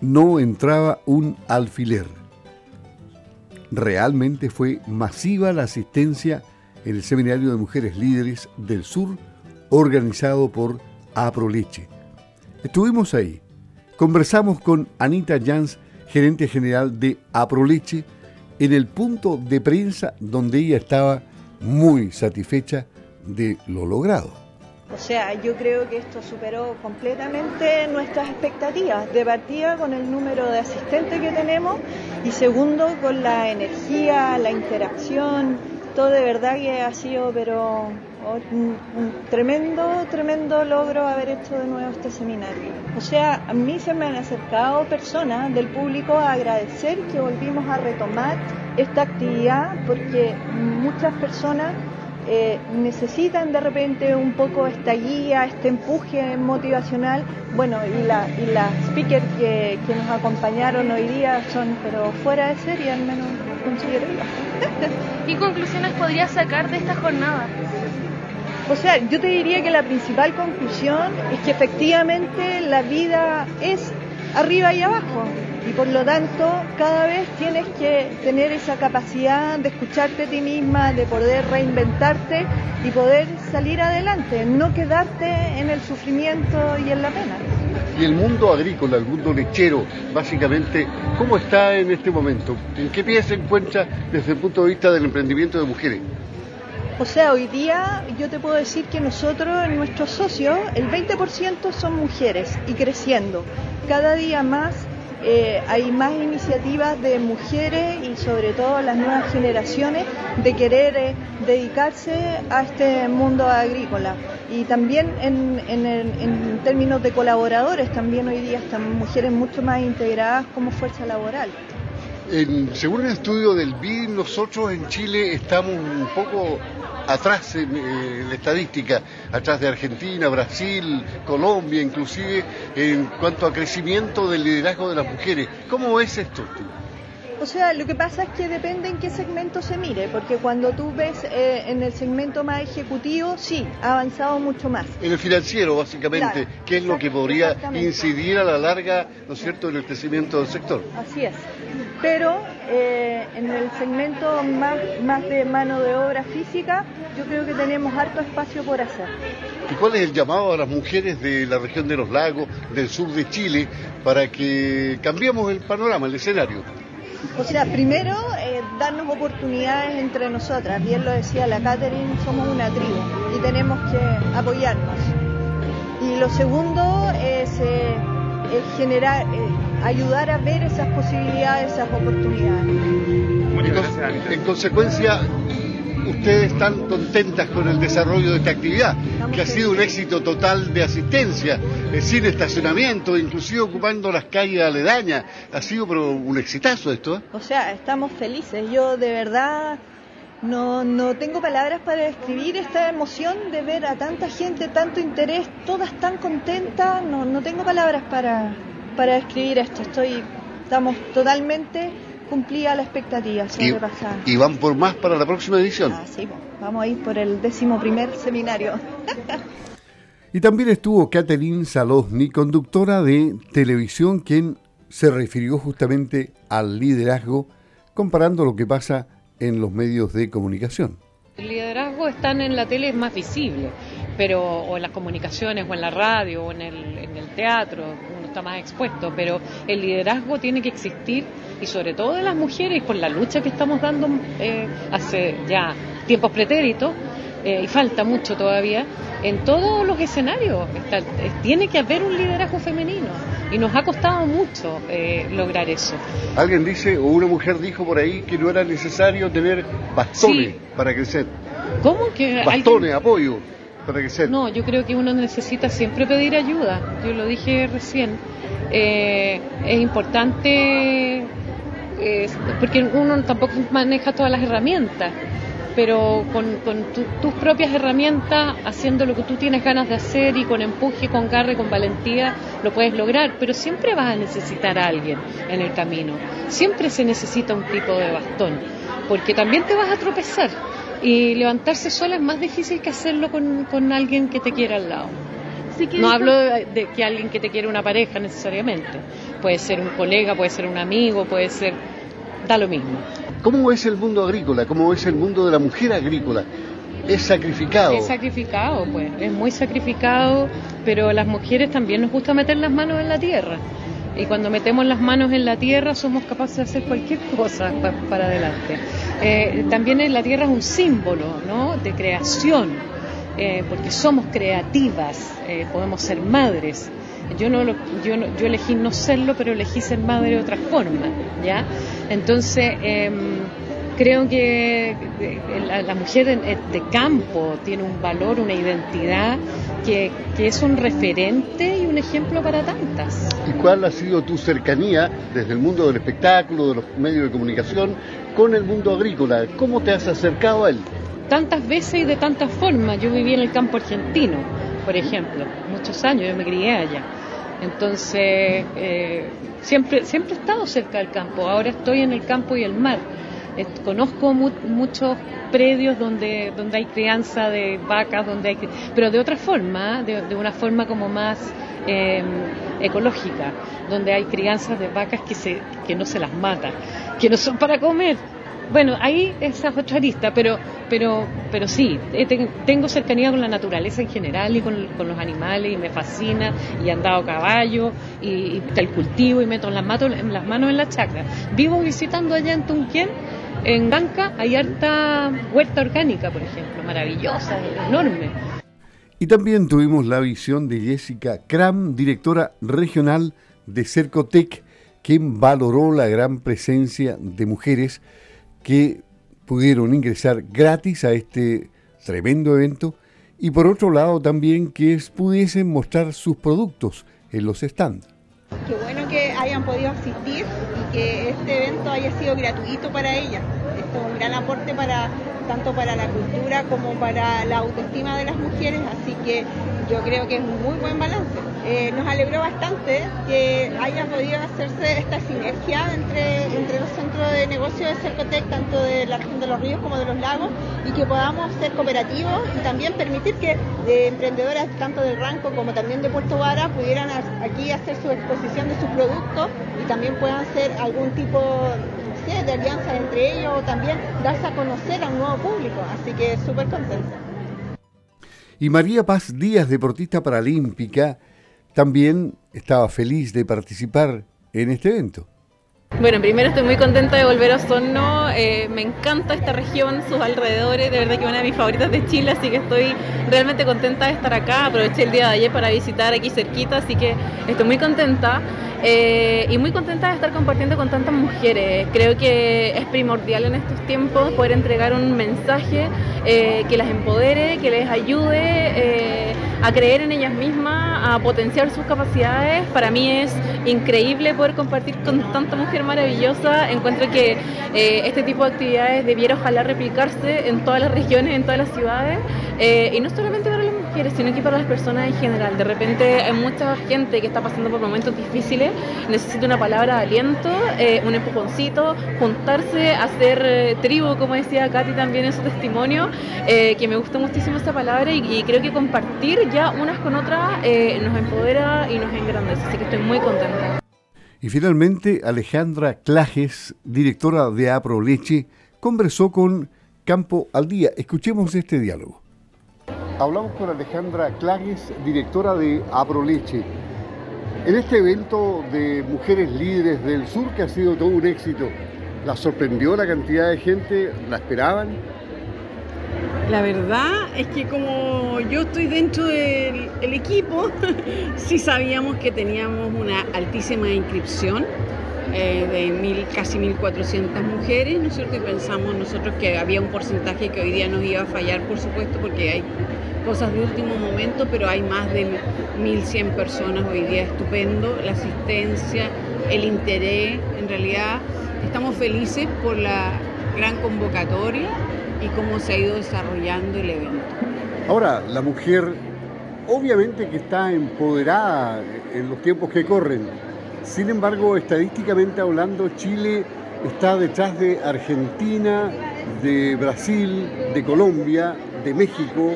no entraba un alfiler. Realmente fue masiva la asistencia en el Seminario de Mujeres Líderes del Sur, organizado por Aproleche. Estuvimos ahí. Conversamos con Anita Jans, gerente general de Aproleche, en el punto de prensa donde ella estaba muy satisfecha de lo logrado. O sea, yo creo que esto superó completamente nuestras expectativas, de partida con el número de asistentes que tenemos y segundo con la energía, la interacción, todo de verdad que ha sido pero un, tremendo, tremendo logro haber hecho de nuevo este seminario. O sea, a mí se me han acercado personas del público a agradecer que volvimos a retomar esta actividad porque muchas personas eh, necesitan de repente un poco esta guía, este empuje motivacional. Bueno, y, la, y las speakers que, que, nos acompañaron hoy día son, pero fuera de serie, al menos considero ¿Qué conclusiones podrías sacar de esta jornada? O sea, yo te diría que la principal conclusión es que efectivamente la vida es arriba y abajo y por lo tanto cada vez tienes que tener esa capacidad de escucharte a ti misma, de poder reinventarte y poder salir adelante, no quedarte en el sufrimiento y en la pena. Y el mundo agrícola, el mundo lechero, básicamente, ¿cómo está en este momento? ¿En qué pie se encuentra desde el punto de vista del emprendimiento de mujeres? O sea, hoy día yo te puedo decir que nosotros, en nuestros socios, el 20% son mujeres y creciendo. Cada día más eh, hay más iniciativas de mujeres y sobre todo las nuevas generaciones de querer eh, dedicarse a este mundo agrícola. Y también en, en términos de colaboradores, también hoy día están mujeres mucho más integradas como fuerza laboral según el estudio del BID, nosotros en Chile estamos un poco atrás en, eh, la estadística, atrás de Argentina, Brasil, Colombia, inclusive en cuanto a crecimiento del liderazgo de las mujeres. ¿Cómo es esto? Sea, lo que pasa es que depende en qué segmento se mire, porque cuando tú ves eh, en el segmento más ejecutivo, sí, ha avanzado mucho más. En el financiero, básicamente, ¿qué es lo que podría incidir a la larga, ¿no es cierto?, en el crecimiento del sector. Así es. Pero eh, en el segmento más, más de mano de obra física, yo creo que tenemos harto espacio por hacer. ¿Y cuál es el llamado a las mujeres de la región de los lagos, del sur de Chile, para que cambiemos el panorama, el escenario? O sea, primero, eh, darnos oportunidades entre nosotras. Bien lo decía la Catherine, somos una tribu y tenemos que apoyarnos. Y lo segundo es, eh, generar, eh, ayudar a ver esas posibilidades, esas oportunidades. En consecuencia, ustedes están contentas con el desarrollo de esta actividad, que ha sido un éxito total de asistencia, eh, sin estacionamiento, inclusive ocupando las calles aledañas. Ha sido pero un exitazo esto. ¿eh? O sea, estamos felices. Yo de verdad no, no tengo palabras para describir esta emoción de ver a tanta gente, tanto interés, todas tan contentas. No, no tengo palabras para, para describir esto. Estoy, estamos totalmente cumplía la expectativa, y, ¿Y van por más para la próxima edición? Ah, sí, vamos a ir por el décimo primer seminario. y también estuvo Catherine Salosny, conductora de televisión, quien se refirió justamente al liderazgo, comparando lo que pasa en los medios de comunicación. El liderazgo está en la tele es más visible, pero o en las comunicaciones, o en la radio, o en el, en el teatro, está más expuesto, pero el liderazgo tiene que existir y sobre todo de las mujeres por la lucha que estamos dando eh, hace ya tiempos pretéritos eh, y falta mucho todavía en todos los escenarios está, tiene que haber un liderazgo femenino y nos ha costado mucho eh, lograr eso. Alguien dice o una mujer dijo por ahí que no era necesario tener bastones para crecer. ¿cómo que bastones apoyo no yo creo que uno necesita siempre pedir ayuda. Yo lo dije recién. Es importante porque uno tampoco maneja todas las herramientas, pero con, tus propias herramientas, haciendo lo que tú tienes ganas de hacer y con empuje, con garra con valentía, lo puedes lograr, pero siempre vas a necesitar a alguien en el camino, siempre se necesita un tipo de bastón, porque también te vas a tropezar y levantarse sola es más difícil que hacerlo con, con alguien que te quiera al lado. no hablo de, que alguien que te quiere una pareja necesariamente. Puede ser un colega, puede ser un amigo, puede ser... da lo mismo. ¿Cómo es el mundo agrícola? ¿Cómo es el mundo de la mujer agrícola? Es sacrificado. Es sacrificado, pues. Es muy sacrificado, pero las mujeres también nos gusta meter las manos en la tierra. Y cuando metemos las manos en la tierra somos capaces de hacer cualquier cosa para adelante. Eh, también la tierra es un símbolo ¿no? de creación, eh, porque somos creativas, eh, podemos ser madres. Yo no, yo yo elegí no serlo, pero elegí ser madre de otra forma, ¿ya? Entonces em, creo que la, mujer de, campo tiene un valor, una identidad que, es un referente y un ejemplo para tantas. ¿Y cuál ha sido tu cercanía desde el mundo del espectáculo, de los medios de comunicación, con el mundo agrícola? ¿Cómo te has acercado a él? Tantas veces y de tantas formas. Yo viví en el campo argentino, por ejemplo, muchos años, yo me crié allá. Entonces, eh, siempre, siempre he estado cerca del campo. Ahora estoy en el campo y el mar conozco muchos predios donde, donde hay crianza de vacas, donde hay, pero de otra forma, de, una forma como más em, ecológica, donde hay crianzas de vacas que, se, que no se las mata, que no son para comer. Bueno, ahí esa es otra arista, pero, pero, pero sí, tengo cercanía con la naturaleza en general y con, los animales y me fascina y he andado a caballo y, y el cultivo y meto las, mato, las manos en la chacra. Vivo visitando allá en Tunquén en Banca hay harta huerta orgánica, por ejemplo, maravillosa, enorme. Y también tuvimos la visión de Jessica Kram, directora regional de Cercotec, quien valoró la gran presencia de mujeres que pudieron ingresar gratis a este tremendo evento y por otro lado también que pudiesen mostrar sus productos en los stands. Qué bueno que podido asistir y que este evento haya sido gratuito para ellas. Esto es un gran aporte para tanto para la cultura como para la autoestima de las mujeres, así que yo creo que es un muy buen balance. Eh, nos alegró bastante que haya podido hacerse esta sinergia entre, entre los centros de negocio de Cercotec, tanto de la región de los ríos como de los lagos, y que podamos ser cooperativos y también permitir que eh, emprendedoras tanto del Ranco como también de Puerto Vara pudieran aquí hacer su exposición de sus productos y también puedan hacer algún tipo de alianza entre ellos o también darse a conocer a un nuevo público. Así que súper contenta. Y María Paz Díaz, deportista paralímpica, también estaba feliz de participar en este evento. Bueno, primero estoy muy contenta de volver a Osorno, eh, me encanta esta región, sus alrededores, de verdad que una de mis favoritas de Chile, así que estoy realmente contenta de estar acá, aproveché el día de ayer para visitar aquí cerquita, así que estoy muy contenta. Eh, y muy contenta de estar compartiendo con tantas mujeres. Creo que es primordial en estos tiempos poder entregar un mensaje eh, que las empodere, que les ayude a creer en ellas mismas, a potenciar sus capacidades. Para mí es increíble poder compartir con tanta mujer maravillosa. Encuentro que este tipo de actividades debiera ojalá replicarse en todas las regiones, en todas las ciudades, y no solamente para mujeres, sino que para las personas en general. De repente hay mucha gente que está pasando por momentos difíciles necesita una palabra de aliento, eh, un empujoncito, juntarse, hacer eh, tribu, como decía Katy también en su testimonio, eh, que me gusta muchísimo esta palabra y, creo que compartir ya unas con otras nos empodera y nos engrandece, así que estoy muy contenta. Y finalmente, Alejandra Clajes, directora de Apro Leche, conversó con Campo al Día. Escuchemos este diálogo. Hablamos con Alejandra Clages, directora de Apro Leche. En este evento de mujeres líderes del sur, que ha sido todo un éxito, ¿la sorprendió la cantidad de gente? ¿La esperaban? La verdad es que como yo estoy dentro del equipo, sí sabíamos que teníamos una altísima inscripción eh, de mil, casi 1.400 mujeres, ¿no es cierto? Y pensamos nosotros que había un porcentaje que hoy día nos iba a fallar, por supuesto, porque hay cosas de último momento, pero hay más de 1.100 personas hoy día, estupendo, la asistencia, el interés, en realidad estamos felices por la gran convocatoria y cómo se ha ido desarrollando el evento. Ahora, la mujer obviamente que está empoderada en los tiempos que corren, sin embargo, estadísticamente hablando, Chile está detrás de Argentina, de Brasil, de Colombia, de México,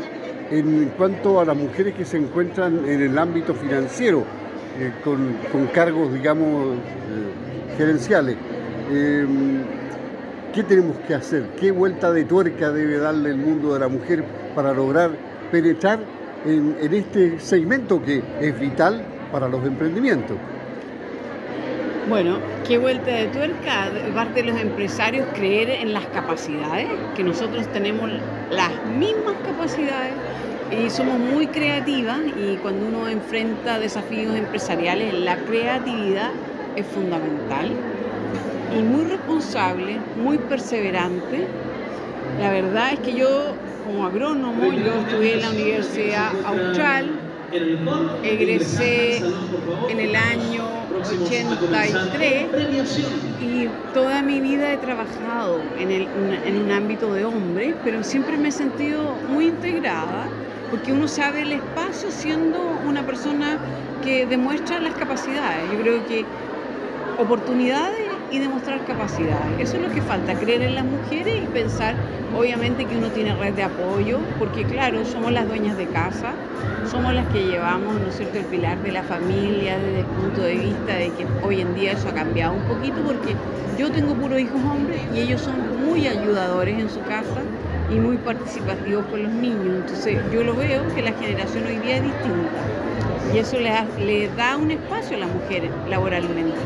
en cuanto a las mujeres que se encuentran en el ámbito financiero, eh, con, cargos, digamos, eh, gerenciales. Em, ¿Qué tenemos que hacer? ¿Qué vuelta de tuerca debe darle el mundo de la mujer para lograr penetrar en, en este segmento que es vital para los emprendimientos? Bueno, qué vuelta de tuerca, parte de los empresarios creer en las capacidades, que nosotros tenemos las mismas capacidades y somos muy creativas y cuando uno enfrenta desafíos empresariales, la creatividad es fundamental y muy responsable, muy perseverante. La verdad es que yo como agrónomo, yo estudié en la Universidad Austral, egresé en el año 83 y toda mi vida he trabajado en, en un ámbito de hombres, pero siempre me he sentido muy integrada porque uno sabe el espacio siendo una persona que demuestra las capacidades. Yo creo que oportunidades y demostrar capacidades. Eso es lo que falta, creer en las mujeres y pensar, obviamente, que uno tiene red de apoyo, porque claro, somos las dueñas de casa, somos las que llevamos, ¿no es cierto?, el pilar de la familia desde el punto de vista de que hoy en día eso ha cambiado un poquito, porque yo tengo puros hijos hombres y ellos son muy ayudadores en su casa y muy participativos con los niños. Entonces yo lo veo que la generación hoy día es distinta y eso le, le da un espacio a las mujeres laboralmente,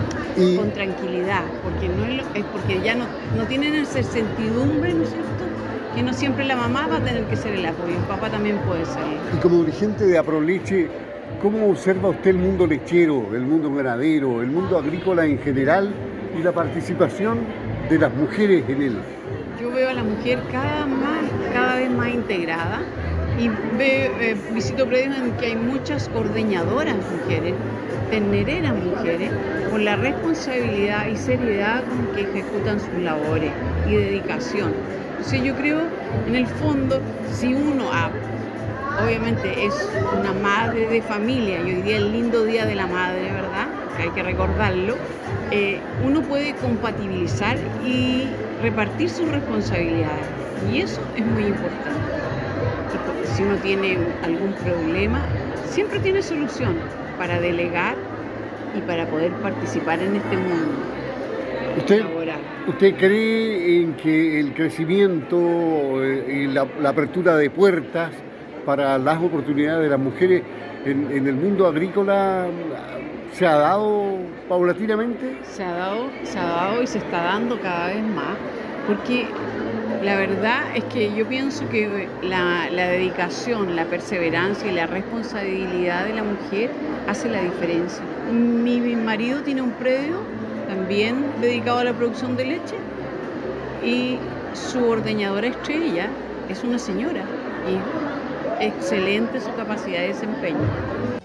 con tranquilidad, porque no es, porque ya no, no tienen esa certidumbre, ¿no es cierto? Que no siempre la mamá va a tener que ser el apoyo, el papá también puede ser. Y como dirigente de Aproleche, ¿cómo observa usted el mundo lechero, el mundo ganadero, el mundo agrícola en general y la participación de las mujeres en él? yo veo a la mujer cada, más, cada vez más integrada y eh, visito predios en que hay muchas ordeñadoras mujeres, tenereras mujeres, con la responsabilidad y seriedad con que ejecutan sus labores y dedicación. Entonces yo creo, en el fondo, si uno ah, obviamente es una madre de familia y hoy día el lindo día de la madre, ¿verdad? Hay que recordarlo, eh, uno puede compatibilizar y repartir sus responsabilidades. Y eso es muy importante. Si uno tiene algún problema, siempre tiene solución para delegar y para poder participar en este mundo. ¿Usted, ¿Usted cree en que el crecimiento eh, y la, apertura de puertas para las oportunidades de las mujeres en, en el mundo agrícola se ha dado paulatinamente? Se ha dado, se ha dado y se está dando cada vez más, porque la verdad es que yo pienso que la, dedicación, la perseverancia y la responsabilidad de la mujer hace la diferencia. Mi, mi marido tiene un predio también dedicado a la producción de leche y su ordeñadora estrella es una señora y excelente su capacidad de desempeño.